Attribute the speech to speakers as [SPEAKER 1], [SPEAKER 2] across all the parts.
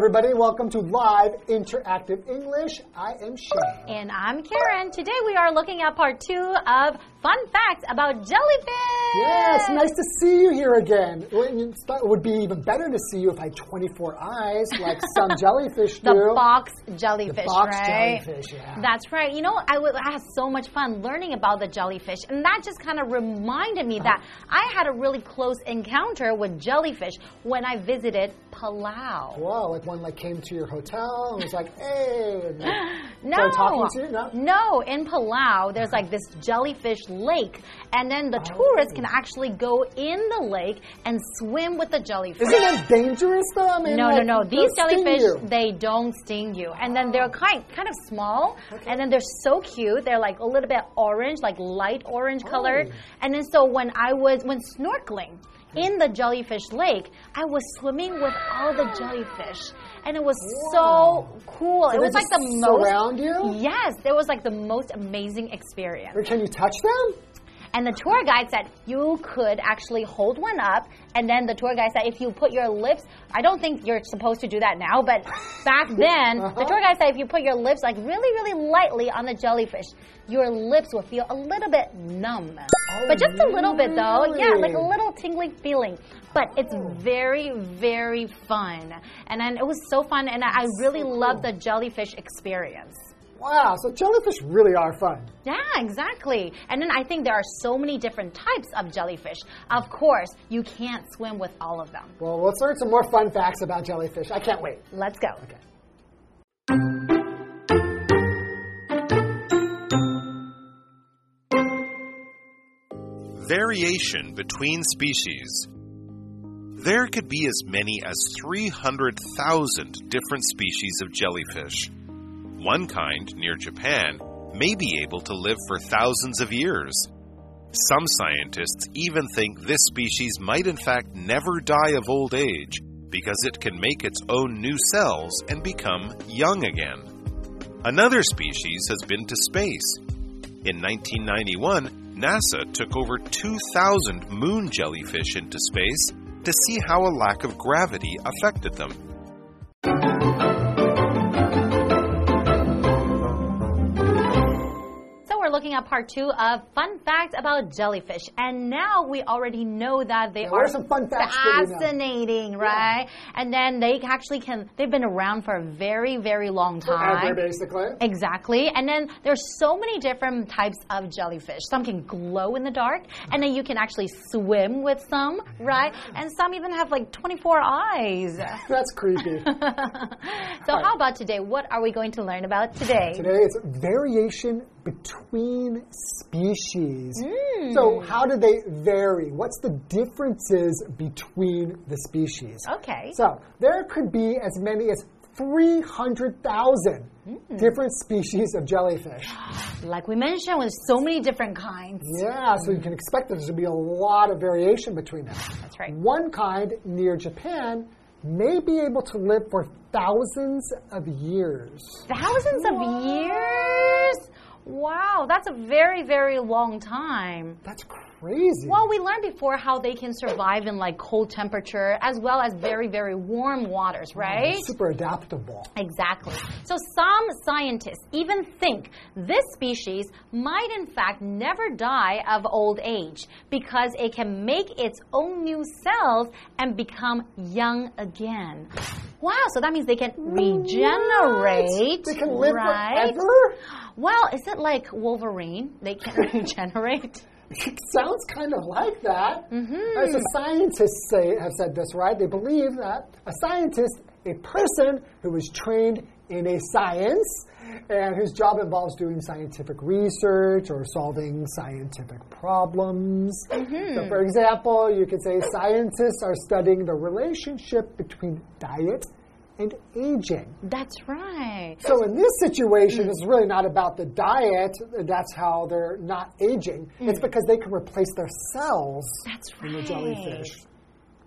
[SPEAKER 1] everybody. Welcome to Live Interactive English. I am Shane.
[SPEAKER 2] And I'm Karen. Today we are looking at part two of fun facts about jellyfish.
[SPEAKER 1] Yes, nice to see you here again. It would be even better to see you if I had 24 eyes, like some jellyfish do.
[SPEAKER 2] The box jellyfish,
[SPEAKER 1] the box
[SPEAKER 2] right?
[SPEAKER 1] jellyfish, yeah.
[SPEAKER 2] That's right. You know, I, I had so much fun learning about the jellyfish, and that just kind of reminded me that uh-huh. I had a really close encounter with jellyfish when I visited Palau.
[SPEAKER 1] Whoa, like one like came to your hotel and was like, hey, and
[SPEAKER 2] No.
[SPEAKER 1] talking to you? No?
[SPEAKER 2] No, in Palau, there's like this jellyfish lake, and then the oh. tourists can actually go in the lake and swim with the jellyfish.
[SPEAKER 1] Isn't that dangerous though? I mean,
[SPEAKER 2] No,
[SPEAKER 1] like,
[SPEAKER 2] no, no. These jellyfish, they don't sting you. And then they're oh. kind kind of small, and then they're so cute. They're like a little bit orange, like light orange colored.
[SPEAKER 1] Oh.
[SPEAKER 2] And then so when I was when snorkeling in the jellyfish lake, I was swimming with all the jellyfish. And it was
[SPEAKER 1] Wow.
[SPEAKER 2] so cool.
[SPEAKER 1] So
[SPEAKER 2] it was like the most
[SPEAKER 1] surround you?
[SPEAKER 2] Yes, it was like the most amazing experience.
[SPEAKER 1] Or can you touch them?
[SPEAKER 2] And the tour guide said you could actually hold one up, and then the tour guide said if you put your lips, I don't think you're supposed to do that now, but back then, the uh-huh. tour guide said if you put your lips like really, really lightly on the jellyfish, your lips will feel a little bit numb. Oh, but just a little bit though, yeah, like a little tingling feeling. But it's oh. very, very fun. And then it was so fun, and I I really loved the jellyfish experience.
[SPEAKER 1] Wow, so jellyfish really are fun.
[SPEAKER 2] Yeah, exactly. And then I think there are so many different types of jellyfish. Of course, you can't swim with all of them.
[SPEAKER 1] Well, let's learn some more fun facts about jellyfish. I can't wait.
[SPEAKER 2] Let's go. Okay.
[SPEAKER 3] Variation between species. There could be as many as 300,000 different species of jellyfish. One kind, near Japan, may be able to live for thousands of years. Some scientists even think this species might in fact never die of old age because it can make its own new cells and become young again. Another species has been to space. In 1991, NASA took over 2,000 moon jellyfish into space to see how a lack of gravity affected them.
[SPEAKER 2] Looking at part two of fun facts about jellyfish. And now we already know that they are
[SPEAKER 1] are some fun facts that we know?
[SPEAKER 2] fascinating, right? And then they actually can, they've been around for a very, very long time.
[SPEAKER 1] Forever, basically.
[SPEAKER 2] Exactly. And then there's so many different types of jellyfish. Some can glow in the dark, and then you can actually swim with some, right? And some even have like 24 eyes.
[SPEAKER 1] That's creepy.
[SPEAKER 2] so, how about today? What are we going to learn about today?
[SPEAKER 1] Today is variation between species.
[SPEAKER 2] Hmm.
[SPEAKER 1] So, how do they vary? What's the differences between the species?
[SPEAKER 2] Okay.
[SPEAKER 1] So, there could be as many as 300,000
[SPEAKER 2] Hmm.
[SPEAKER 1] different species of jellyfish.
[SPEAKER 2] Like we mentioned, with so many different kinds.
[SPEAKER 1] Yeah, so you can expect that there's going to be a lot of variation between them.
[SPEAKER 2] That's right.
[SPEAKER 1] One kind near Japan may be able to live for thousands of years.
[SPEAKER 2] Thousands of years? Wow, that's a very, very long time.
[SPEAKER 1] That's crazy.
[SPEAKER 2] Well, we learned before how they can survive in like cold temperature as well as very, very warm waters, right?
[SPEAKER 1] Super adaptable.
[SPEAKER 2] Exactly. So some scientists even think this species might in fact never die of old age because it can make its own new cells and become young again. Wow, so that means they can regenerate.
[SPEAKER 1] They can live
[SPEAKER 2] right?
[SPEAKER 1] forever?
[SPEAKER 2] Well, is it like Wolverine? They can regenerate?
[SPEAKER 1] It sounds kind of like that.
[SPEAKER 2] Mm-hmm.
[SPEAKER 1] As the scientists say, have said this, right? They believe that a scientist, a person who is trained in a science and whose job involves doing scientific research or solving scientific problems.
[SPEAKER 2] Mm-hmm.
[SPEAKER 1] So, for example, you could say scientists are studying the relationship between diet and aging.
[SPEAKER 2] That's right.
[SPEAKER 1] So in this situation, it's really not about the diet. That's how they're not aging. It's because they can replace their cells
[SPEAKER 2] That's
[SPEAKER 1] in the
[SPEAKER 2] right.
[SPEAKER 1] jellyfish.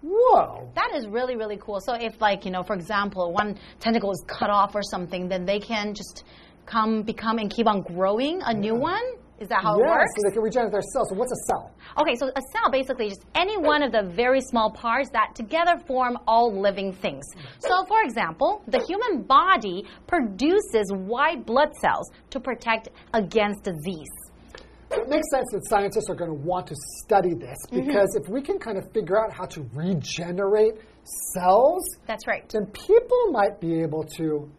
[SPEAKER 1] Whoa.
[SPEAKER 2] That is really, really cool. So if like, you know, for example, one tentacle is cut off or something, then they can just come, become, and keep on growing a new one? Is that how
[SPEAKER 1] yes,
[SPEAKER 2] it works?
[SPEAKER 1] so they can regenerate their cells. So what's a cell?
[SPEAKER 2] Okay, so a cell basically is just any one of the very small parts that together form all living things. So, for example, the human body produces white blood cells to protect against disease.
[SPEAKER 1] It makes sense that scientists are going to want to study this
[SPEAKER 2] Mm-hmm.
[SPEAKER 1] because if we can kind of figure out how to regenerate cells,
[SPEAKER 2] That's right.
[SPEAKER 1] then people might be able to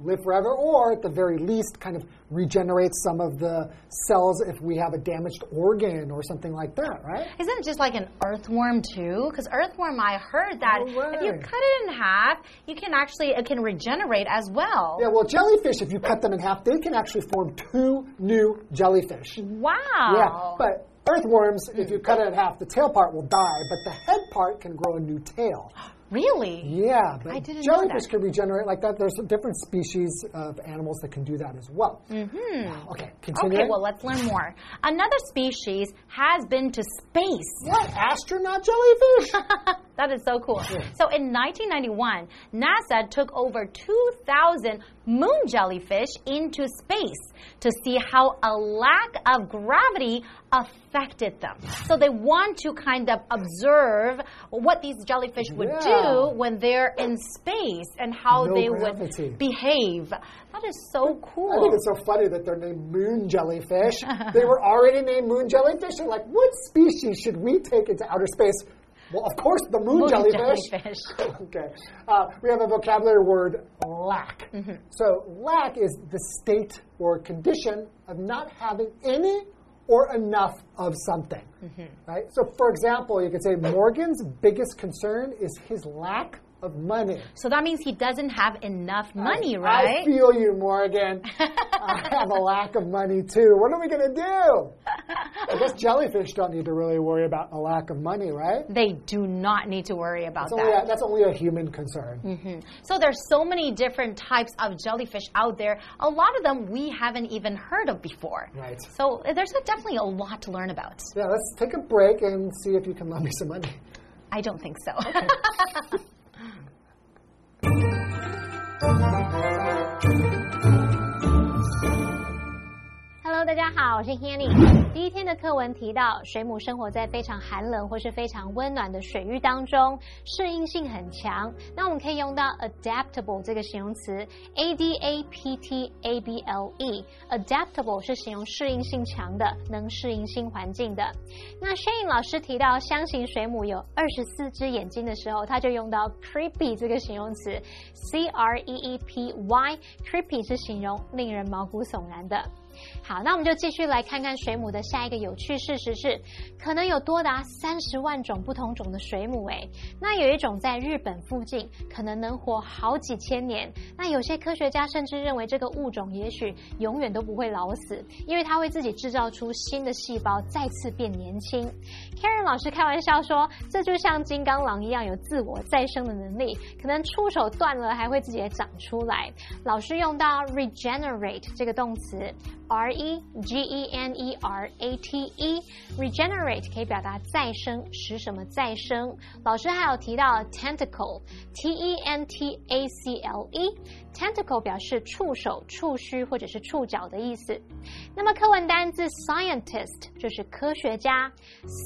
[SPEAKER 1] live forever, or at the very least, kind of regenerate some of the cells if we have a damaged organ or something like that, right?
[SPEAKER 2] Isn't it just like an earthworm too? Because earthworm, I heard that
[SPEAKER 1] No
[SPEAKER 2] if you cut it in half, you can actually it can regenerate as well.
[SPEAKER 1] Yeah, well, jellyfish, if you cut them in half, they can actually form two new jellyfish.
[SPEAKER 2] Wow.
[SPEAKER 1] Yeah, but earthworms, if you cut it in half, the tail part will die, but the head part can grow a new tail.
[SPEAKER 2] really?
[SPEAKER 1] Yeah, but
[SPEAKER 2] I didn't know
[SPEAKER 1] jellyfish can regenerate like that. There's different species of animals that can do that as well. Mm-hmm. Okay, continue.
[SPEAKER 2] Okay, well, let's learn more. Another species has been to space.
[SPEAKER 1] what? Astronaut jellyfish?
[SPEAKER 2] that is so cool. So in 1991, NASA took over 2,000 moon jellyfish into space to see how a lack of gravity affected them. So they want to kind of observe what these jellyfish would
[SPEAKER 1] Yeah.
[SPEAKER 2] do when they're in space and how
[SPEAKER 1] No
[SPEAKER 2] they
[SPEAKER 1] gravity.
[SPEAKER 2] would behave. That is so cool.
[SPEAKER 1] I think it's so funny that they're named moon jellyfish. they were already named moon jellyfish. They're like, what species should we take into outer space? Well, of course, the moon,
[SPEAKER 2] Moon
[SPEAKER 1] jellyfish.
[SPEAKER 2] jellyfish.
[SPEAKER 1] okay. Uh, we have a vocabulary word, lack.
[SPEAKER 2] Mm-hmm.
[SPEAKER 1] So, lack is the state or condition of not having any or enough of something.
[SPEAKER 2] Mm-hmm.
[SPEAKER 1] Right? So, for example, you could say Morgan's biggest concern is his lack of money.
[SPEAKER 2] So that means he doesn't have enough money,
[SPEAKER 1] I
[SPEAKER 2] right?
[SPEAKER 1] I feel you, Morgan. I have a lack of money too. What are we going to do? I guess jellyfish don't need to really worry about a lack of money, right?
[SPEAKER 2] they do not need to worry about
[SPEAKER 1] That's
[SPEAKER 2] that.
[SPEAKER 1] only, a, that's only a human concern. Mm-hmm.
[SPEAKER 2] So there's so many different types of jellyfish out there. A lot of them we haven't even heard of before.
[SPEAKER 1] Right.
[SPEAKER 2] So there's definitely a lot to learn about.
[SPEAKER 1] Yeah, let's take a break and see if you can lend me some money.
[SPEAKER 2] I don't think so.
[SPEAKER 4] Música 大家好，我是 Hanny。第一天的课文提到，水母生活在非常寒冷或是非常温暖的水域当中，适应性很强。那我们可以用到 adaptable 这个形容词，a d a p t a b l e。adaptable 是形容适应性强的，能适应新环境的。那 Shane 老师提到箱型水母有二十四只眼睛的时候，他就用到 creepy 这个形容词，c r e e p y。creepy 是形容令人毛骨悚然的。好，那我们就继续来看看水母的下一个有趣事实是，可能有多达三十万种不同种的水母。诶，那有一种在日本附近，可能能活好几千年。那有些科学家甚至认为这个物种也许永远都不会老死，因为它会自己制造出新的细胞，再次变年轻。Karen 老师开玩笑说，这就像金刚狼一样有自我再生的能力，可能触手断了还会自己长出来。老师用到 regenerate 这个动词。R E G E N E R A T E，regenerate 可以表达再生，使什么再生。老师还有提到 tentacle，T E N T A C L E，tentacle 表示触手、触须或者是触角的意思。那么课文单字 scientist 就是科学家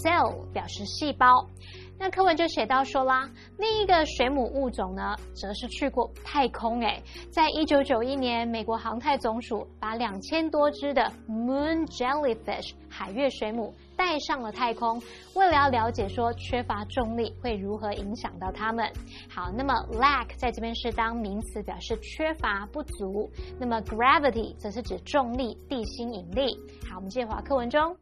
[SPEAKER 4] ，cell 表示细胞。那课文就写到说啦，另一个水母物种呢，则是去过太空。诶，在一九九一年，美国航太总署把两千多只的 moon jellyfish 海月水母带上了太空，为了要了解说缺乏重力会如何影响到它们。好，那么 lack 在这边是当名词，表示缺乏、不足。那么 gravity 则是指重力、地心引力。好，我们接着回课文中。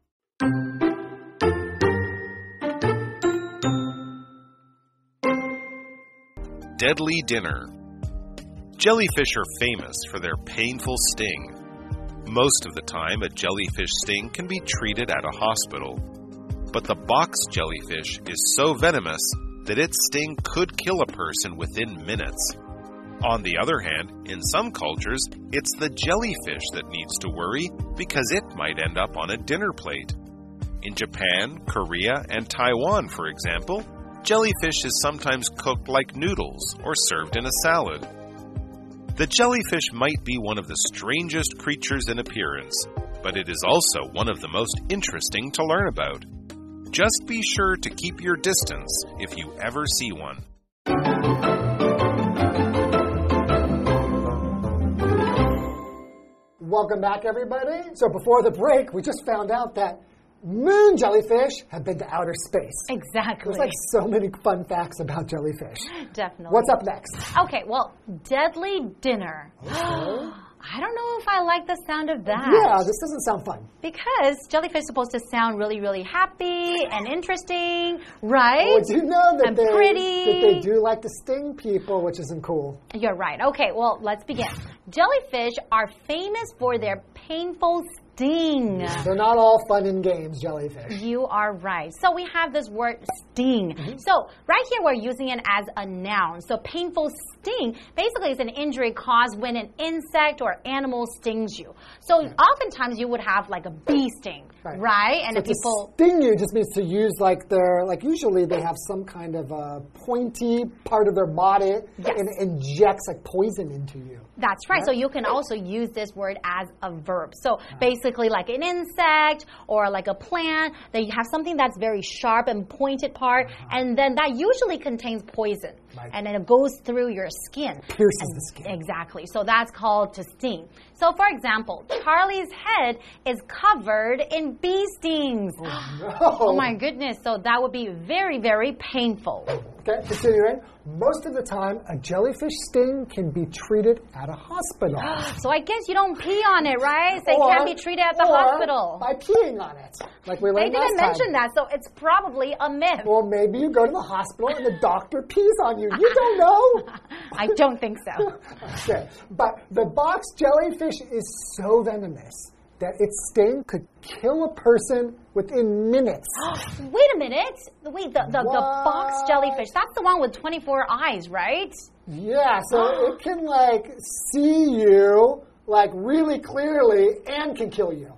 [SPEAKER 3] Deadly Dinner. Jellyfish are famous for their painful sting. Most of the time, a jellyfish sting can be treated at a hospital. But the box jellyfish is so venomous that its sting could kill a person within minutes. On the other hand, in some cultures, it's the jellyfish that needs to worry because it might end up on a dinner plate. In Japan, Korea, and Taiwan, for example, jellyfish is sometimes cooked like noodles or served in a salad. The jellyfish might be one of the strangest creatures in appearance, but it is also one of the most interesting to learn about. Just be sure to keep your distance if you ever see one.
[SPEAKER 1] Welcome back, everybody. So before the break, we just found out that moon jellyfish have been to outer space.
[SPEAKER 2] Exactly.
[SPEAKER 1] There's like so many fun facts about jellyfish.
[SPEAKER 2] Definitely.
[SPEAKER 1] What's up next?
[SPEAKER 2] Okay, well, deadly dinner. I don't know if I like the sound of that.
[SPEAKER 1] Yeah, this doesn't sound fun.
[SPEAKER 2] Because jellyfish is supposed to sound really, really happy and interesting, right?
[SPEAKER 1] Well, do you know that
[SPEAKER 2] And
[SPEAKER 1] they
[SPEAKER 2] pretty.
[SPEAKER 1] that they do like to sting people, which isn't cool.
[SPEAKER 2] You're right. Okay, well, let's begin. Jellyfish are famous for their painful sting.
[SPEAKER 1] They're not all fun and games, jellyfish.
[SPEAKER 2] You are right. So we have this word sting. Mm-hmm. So right here we're using it as a noun. So painful sting basically is an injury caused when an insect or animal stings you. So oftentimes you would have like a bee sting,
[SPEAKER 1] Right.
[SPEAKER 2] right? And
[SPEAKER 1] So
[SPEAKER 2] if
[SPEAKER 1] to
[SPEAKER 2] people
[SPEAKER 1] sting you just means to use like their like usually they have some kind of a pointy part of their body
[SPEAKER 2] Yes.
[SPEAKER 1] and it injects like poison into you.
[SPEAKER 2] That's right. So you can also use this word as a verb. So ah. basically, like an insect or like a plant, that you have something that's very sharp and pointed part, uh-huh. and then that usually contains poison,
[SPEAKER 1] Right.
[SPEAKER 2] and then it goes through your skin.
[SPEAKER 1] Pierces
[SPEAKER 2] And-
[SPEAKER 1] the skin.
[SPEAKER 2] Exactly. So that's called to sting. So for example, Charlie's head is covered in bee stings.
[SPEAKER 1] Oh, oh,
[SPEAKER 2] my goodness. So that would be very, very painful.
[SPEAKER 1] Okay, continuing. Most of the time, a jellyfish sting can be treated at a hospital.
[SPEAKER 2] So I guess you don't pee on it, right? So it can't be treated at the
[SPEAKER 1] or
[SPEAKER 2] hospital.
[SPEAKER 1] By peeing on it, like we learned
[SPEAKER 2] They
[SPEAKER 1] didn't
[SPEAKER 2] mention
[SPEAKER 1] time.
[SPEAKER 2] that, so it's probably a myth.
[SPEAKER 1] Well, maybe you go to the hospital and the doctor pees on you. You don't know.
[SPEAKER 2] I don't think so.
[SPEAKER 1] Okay, but the box jellyfish is so venomous that its sting could kill a person within minutes.
[SPEAKER 2] Wait a minute. Wait, the, the, the box jellyfish, that's the one with 24 eyes, right?
[SPEAKER 1] Yeah, so it can like see you like really clearly and can kill you.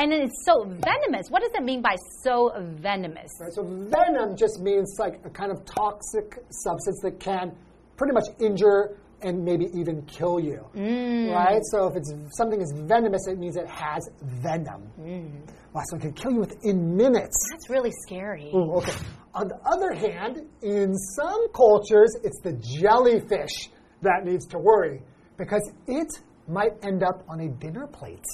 [SPEAKER 2] And then it's so venomous. What does it mean by so venomous?
[SPEAKER 1] Right? So venom just means like a kind of toxic substance that can pretty much injure and maybe even kill you. Mm. Right? So if it's something is venomous, it means it has venom. Mm. Wow, so it can kill you within minutes.
[SPEAKER 2] That's really scary.
[SPEAKER 1] Ooh, okay. On the other hand, in some cultures, it's the jellyfish that needs to worry because it might end up on a dinner plate.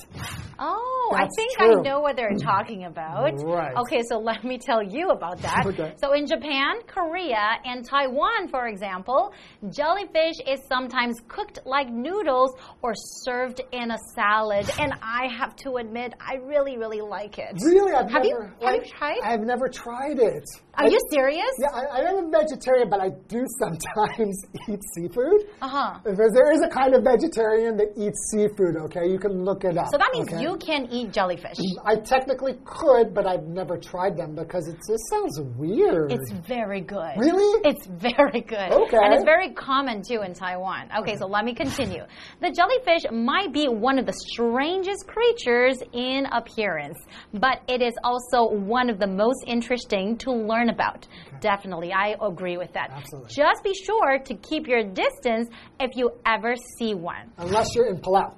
[SPEAKER 2] Oh, I think
[SPEAKER 1] true.
[SPEAKER 2] I know what they're talking about.
[SPEAKER 1] Right.
[SPEAKER 2] Okay, so let me tell you about that.
[SPEAKER 1] Okay.
[SPEAKER 2] So in Japan, Korea, and Taiwan, for example, jellyfish is sometimes cooked like noodles or served in a salad. And I have to admit, I really, really like it.
[SPEAKER 1] Really, I've
[SPEAKER 2] Have you-
[SPEAKER 1] never
[SPEAKER 2] have you tried?
[SPEAKER 1] I've never tried it.
[SPEAKER 2] Are
[SPEAKER 1] I-
[SPEAKER 2] you serious?
[SPEAKER 1] Yeah, I, I am a vegetarian, but I do sometimes eat seafood.
[SPEAKER 2] Uh huh.
[SPEAKER 1] Because there is a kind of vegetarian that eats seafood, okay? You can look it up.
[SPEAKER 2] So that means
[SPEAKER 1] okay?
[SPEAKER 2] you can eat jellyfish.
[SPEAKER 1] I technically could, but I've never tried them because it just sounds weird.
[SPEAKER 2] It's very good.
[SPEAKER 1] Really?
[SPEAKER 2] It's very good.
[SPEAKER 1] Okay.
[SPEAKER 2] And it's very common too in Taiwan. Okay, so let me continue. The jellyfish might be one of the strangest creatures in appearance, but it is also one of the most interesting to learn about. Definitely, I agree with that.
[SPEAKER 1] Absolutely.
[SPEAKER 2] Just be sure to keep your distance if you ever see one.
[SPEAKER 1] Unless you're in Palau.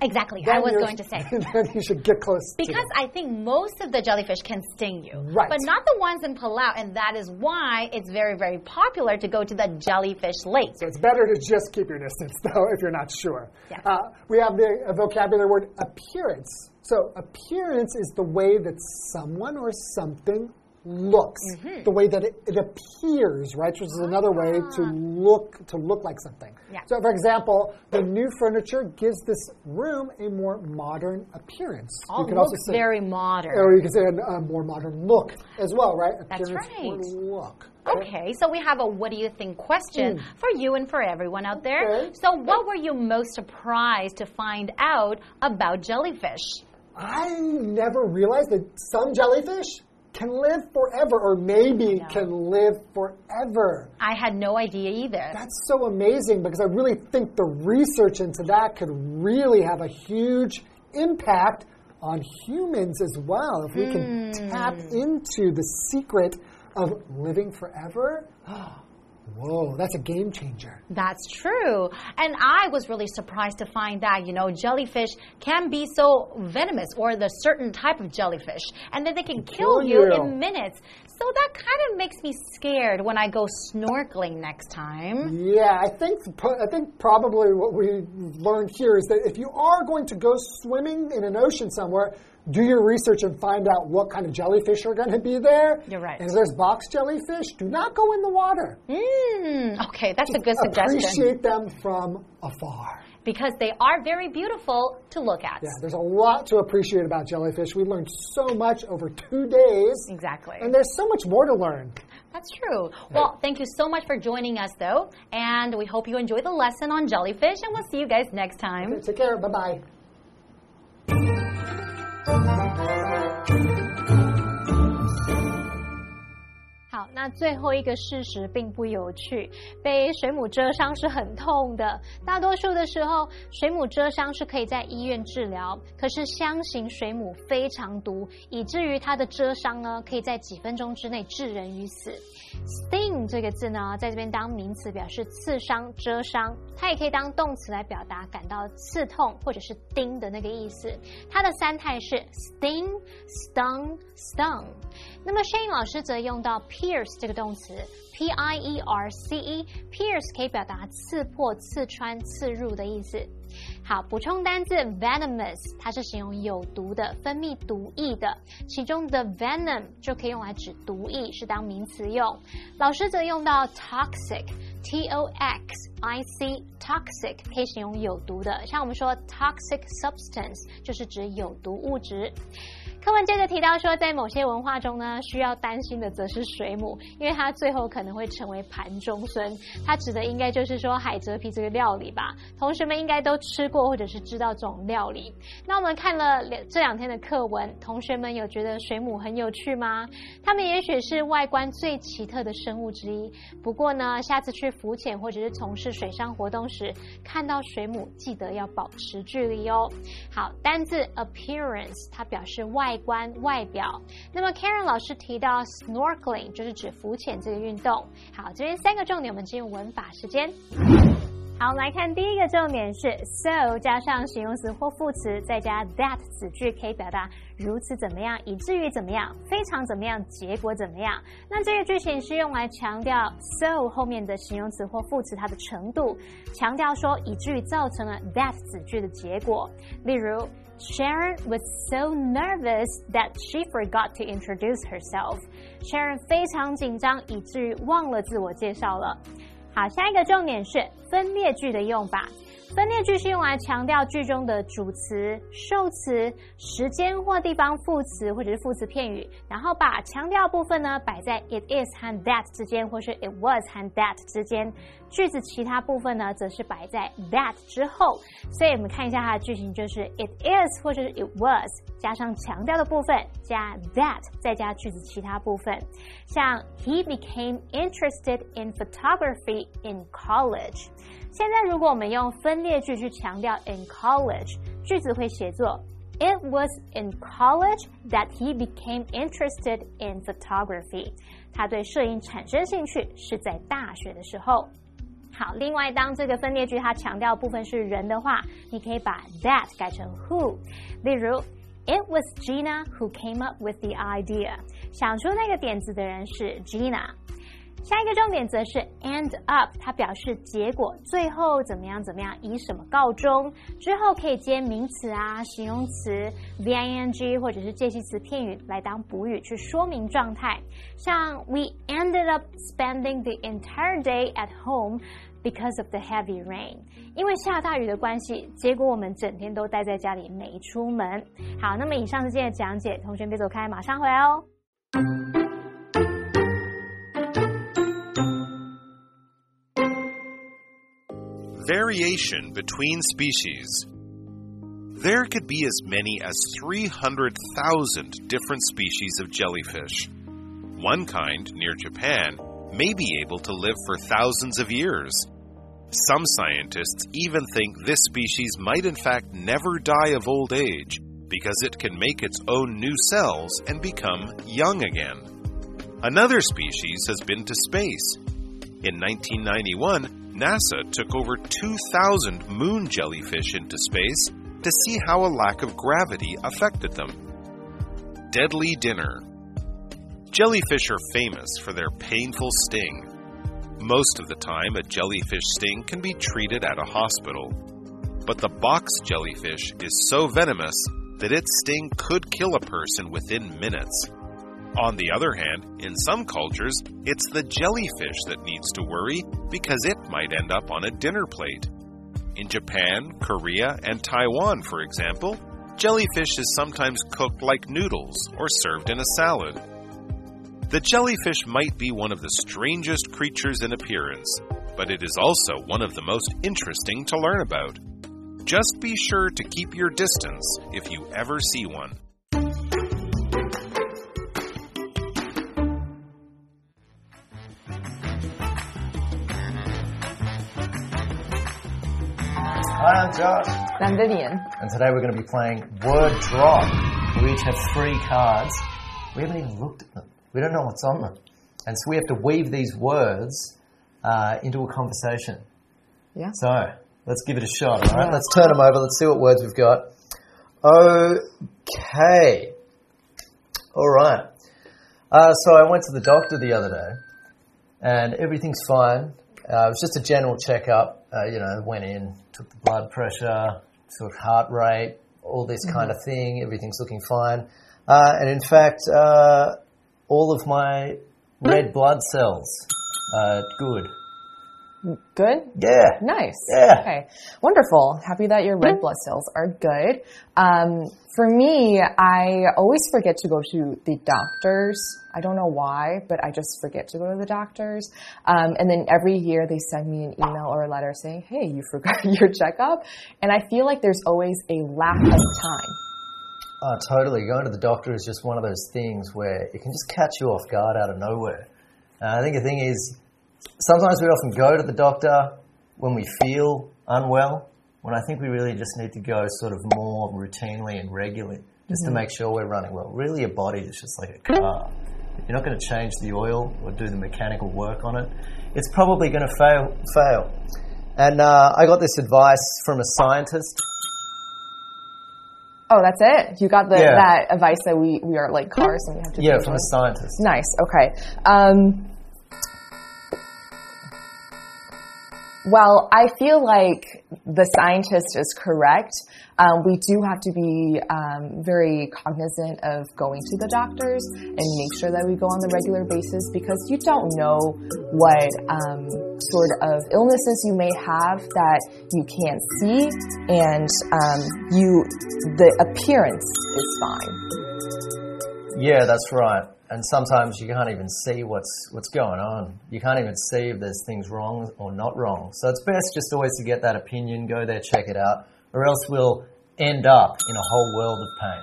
[SPEAKER 2] Exactly, I was going to say.
[SPEAKER 1] then you should get close. to
[SPEAKER 2] Because. I think most of the jellyfish can sting you.
[SPEAKER 1] Right.
[SPEAKER 2] But not the ones in Palau, and that is why it's very, very popular to go to the jellyfish lake.
[SPEAKER 1] So it's better to just keep your distance, though, if you're not sure.
[SPEAKER 2] Yeah.
[SPEAKER 1] Uh, we have the a vocabulary word appearance. So appearance is the way that someone or something looks,
[SPEAKER 2] Mm-hmm.
[SPEAKER 1] the way that it, it appears, right? Which is another way to look to look like something.
[SPEAKER 2] Ah. Yeah.
[SPEAKER 1] So, for example, the new furniture gives this room a more modern appearance.
[SPEAKER 2] Oh,
[SPEAKER 1] you
[SPEAKER 2] looks
[SPEAKER 1] also say,
[SPEAKER 2] very modern.
[SPEAKER 1] or you could say a, a more modern look as well, right?
[SPEAKER 2] That's
[SPEAKER 1] Appearance or
[SPEAKER 2] right.
[SPEAKER 1] look.
[SPEAKER 2] Okay, so we have a what do you think question for you and for everyone out there.
[SPEAKER 1] Hmm. Okay.
[SPEAKER 2] So, what were you most surprised to find out about jellyfish?
[SPEAKER 1] I never realized that some jellyfish can live forever, or maybe can live forever.
[SPEAKER 2] I had no idea either.
[SPEAKER 1] That's so amazing because I really think the research into that could really have a huge impact on humans as well. If we can tap hmm. into the secret of living forever, oh, Whoa, that's a game changer.
[SPEAKER 2] That's true. And I was really surprised to find that, you know, jellyfish can be so venomous or the certain type of jellyfish. And then they can kill,
[SPEAKER 1] kill
[SPEAKER 2] you
[SPEAKER 1] you.
[SPEAKER 2] in minutes. So that kind of makes me scared when I go snorkeling next time.
[SPEAKER 1] Yeah, I think I think probably what we learned here is that if you are going to go swimming in an ocean somewhere, do your research and find out what kind of jellyfish are going to be there.
[SPEAKER 2] You're right.
[SPEAKER 1] And if there's box jellyfish, do not go in the water.
[SPEAKER 2] Mm, okay, that's a good suggestion.
[SPEAKER 1] Appreciate them from afar.
[SPEAKER 2] Because they are very beautiful to look at.
[SPEAKER 1] Yeah, there's a lot to appreciate about jellyfish. We learned so much over two days.
[SPEAKER 2] Exactly.
[SPEAKER 1] And there's so much more to learn.
[SPEAKER 2] That's true. Well, thank you so much for joining us, though. And we hope you enjoy the lesson on jellyfish, and we'll see you guys next time.
[SPEAKER 1] Take care. Bye bye.
[SPEAKER 4] 好，那最后一个事实并不有趣，被水母蛰伤是很痛的。大多数的时候，水母蛰伤是可以在医院治疗，可是箱型水母非常毒，以至于它的蛰伤呢，可以在几分钟之内致人于死。Sting 这个字呢，在这边当名词表示刺伤、蛰伤，它也可以当动词来表达感到刺痛或者是叮的那个意思。它的三态是 sting、stung、stung。那么 Shane 老师则用到 pierce 这个动词，p i e r c e，pierce 可以表达刺破、刺穿、刺入的意思。好，补充单字 venomous，它是形容有毒的、分泌毒液的，其中的 venom 就可以用来指毒液，是当名词用。老师则用到 toxic，t o x i c，toxic 可以形容有毒的，像我们说 toxic substance 就是指有毒物质。课文接着提到说，在某些文化中呢，需要担心的则是水母，因为它最后可能会成为盘中孙。它指的应该就是说海蜇皮这个料理吧？同学们应该都吃过或者是知道这种料理。那我们看了两这两天的课文，同学们有觉得水母很有趣吗？它们也许是外观最奇特的生物之一。不过呢，下次去浮潜或者是从事水上活动时，看到水母记得要保持距离哦。好，单字 appearance 它表示外。外观、外表。那么 Karen 老师提到 snorkeling 就是指浮潜这个运动。好，这边三个重点，我们进入文法时间。好，我们来看第一个重点是 so 加上形容词或副词，再加 that 子句，可以表达如此怎么样，以至于怎么样，非常怎么样，结果怎么样。那这个句型是用来强调 so 后面的形容词或副词它的程度，强调说以至于造成了 that 子句的结果。例如。Sharon was so nervous that she forgot to introduce herself. Sharon 非常紧张，以至于忘了自我介绍了。好，下一个重点是分裂句的用法。分列句是用来强调句中的主词、受词、时间或地方副词或者是副词片语，然后把强调部分呢摆在 it is 和 that 之间，或是 it was 和 that 之间。句子其他部分呢，则是摆在 that 之后。所以我们看一下它的句型，就是 it is 或者是 it was 加上强调的部分，加 that 再加句子其他部分。像 he became interested in photography in college。现在，如果我们用分列句去强调 in college，句子会写作 It was in college that he became interested in photography。他对摄影产生兴趣是在大学的时候。好，另外，当这个分列句它强调部分是人的话，你可以把 that 改成 who。例如，It was Gina who came up with the idea。 想出那个点子的人是 Gina。下一个重点则是 end up，它表示结果，最后怎么样怎么样，以什么告终。之后可以接名词啊、形容词 v i n g 或者是介系词片语来当补语去说明状态。像 We ended up spending the entire day at home because of the heavy rain，因为下大雨的关系，结果我们整天都待在家里没出门。好，那么以上是今天的讲解，同学别走开，马上回来哦。
[SPEAKER 3] Variation between species. There could be as many as 300,000 different species of jellyfish. One kind, near Japan, may be able to live for thousands of years. Some scientists even think this species might in fact never die of old age because it can make its own new cells and become young again. Another species has been to space. In 1991, NASA took over 2,000 moon jellyfish into space to see how a lack of gravity affected them. Deadly Dinner Jellyfish are famous for their painful sting. Most of the time, a jellyfish sting can be treated at a hospital. But the box jellyfish is so venomous that its sting could kill a person within minutes. On the other hand, in some cultures, it's the jellyfish that needs to worry because it might end up on a dinner plate. In Japan, Korea, and Taiwan, for example, jellyfish is sometimes cooked like noodles or served in a salad. The jellyfish might be one of the strangest creatures in appearance, but it is also one of the most interesting to learn about. Just be sure to keep your distance if you ever see one.
[SPEAKER 5] Hi, I'm Josh.
[SPEAKER 6] I'm Vivian.
[SPEAKER 5] And today we're going to be playing Word Drop. We each have three cards. We haven't even looked at them. We don't know what's on them. And so we have to weave these words uh, into a conversation.
[SPEAKER 6] Yeah.
[SPEAKER 5] So let's give it a shot, all right? Let's turn them over. Let's see what words we've got. Okay. All right. Uh, so I went to the doctor the other day, and everything's fine. Uh, it was just a general checkup. Uh, you know, went in, took the blood pressure, took heart rate, all this kind of thing. Everything's looking fine. Uh, and in fact, uh, all of my red blood cells are good.
[SPEAKER 6] Good?
[SPEAKER 5] Yeah.
[SPEAKER 6] Nice.
[SPEAKER 5] Yeah.
[SPEAKER 6] Okay. Wonderful. Happy that your red blood cells are good. Um, for me, I always forget to go to the doctors. I don't know why, but I just forget to go to the doctors. Um, and then every year they send me an email or a letter saying, hey, you forgot your checkup. And I feel like there's always a lack of time.
[SPEAKER 5] Oh, totally. Going to the doctor is just one of those things where it can just catch you off guard out of nowhere. And I think the thing is, sometimes we often go to the doctor when we feel unwell, when I think we really just need to go sort of more routinely and regularly just to make sure we're running well. Really, your body is just like a car. You're not going to change the oil or do the mechanical work on it. It's probably going to fail. Fail. And uh, I got this advice from a scientist.
[SPEAKER 6] Oh, that's it? You got the,
[SPEAKER 5] Yeah.
[SPEAKER 6] that advice that we, we are like cars and we have to
[SPEAKER 5] Yeah, from a scientist.
[SPEAKER 6] Nice. Okay. Um, well, I feel like the scientist is correct. Um, we do have to be um, very cognizant of going to the doctors and make sure that we go on the regular basis because you don't know what um, sort of illnesses you may have that you can't see, and um, you the appearance is fine.
[SPEAKER 5] Yeah, that's right. And sometimes you can't even see what's what's going on. You can't even see if there's things wrong or not wrong. So it's best just always to get that opinion, go there, check it out, or else we'll end up in a whole world of pain.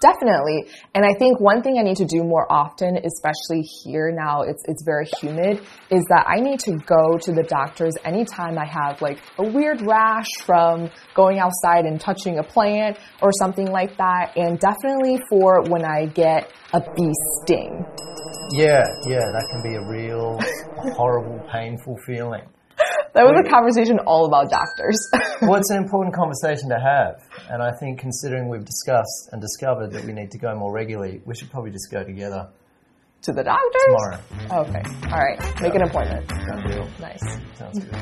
[SPEAKER 6] Definitely. And I think one thing I need to do more often, especially here now, it's, it's very humid, is that I need to go to the doctors anytime I have like a weird rash from going outside and touching a plant or something like that. And definitely for when I get a bee sting.
[SPEAKER 5] Yeah, yeah, that can be a real horrible, painful feeling.
[SPEAKER 6] That was a conversation all about doctors.
[SPEAKER 5] Well, it's an important conversation to have, and I think considering we've discussed and discovered that we need to go more regularly, we should probably just go together
[SPEAKER 6] to the doctors?
[SPEAKER 5] tomorrow.
[SPEAKER 6] Okay. All right. Make an appointment.
[SPEAKER 5] Done deal.
[SPEAKER 6] Nice.
[SPEAKER 5] Sounds good.